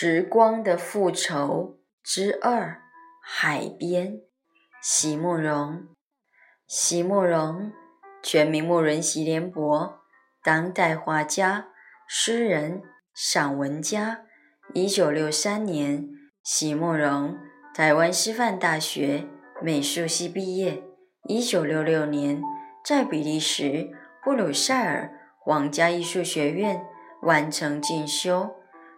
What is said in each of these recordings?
时光的复仇之二，海边。席慕容，席慕容，全名慕仁席联博，当代画家、诗人、散文家。一九六三年，席慕容台湾师范大学美术系毕业。一九六六年，在比利时布鲁塞尔皇家艺术学院完成进修。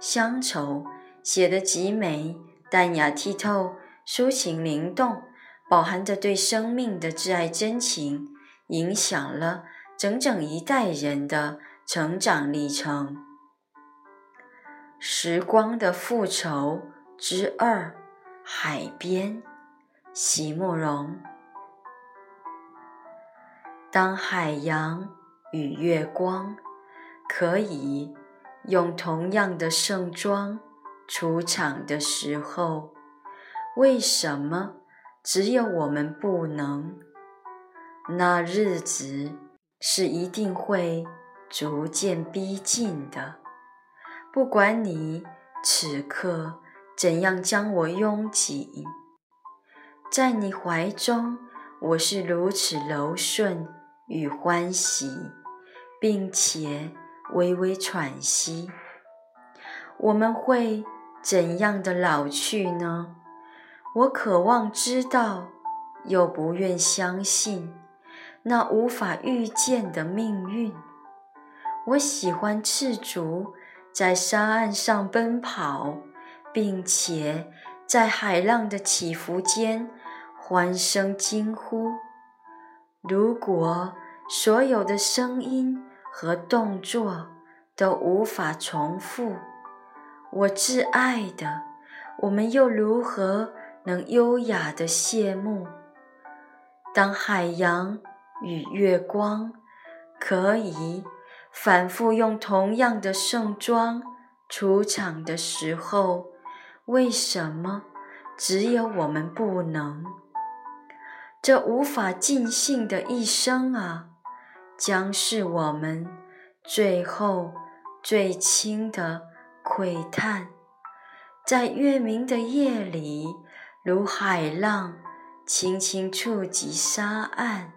乡愁写得极美，淡雅剔透，抒情灵动，饱含着对生命的挚爱真情，影响了整整一代人的成长历程。时光的复仇之二，海边，席慕容。当海洋与月光可以。用同样的盛装出场的时候，为什么只有我们不能？那日子是一定会逐渐逼近的。不管你此刻怎样将我拥紧，在你怀中，我是如此柔顺与欢喜，并且。微微喘息，我们会怎样的老去呢？我渴望知道，又不愿相信那无法预见的命运。我喜欢赤足在沙岸上奔跑，并且在海浪的起伏间欢声惊呼。如果所有的声音，和动作都无法重复，我挚爱的，我们又如何能优雅的谢幕？当海洋与月光可以反复用同样的盛装出场的时候，为什么只有我们不能？这无法尽兴的一生啊！将是我们最后最轻的窥探，在月明的夜里，如海浪轻轻触及沙岸，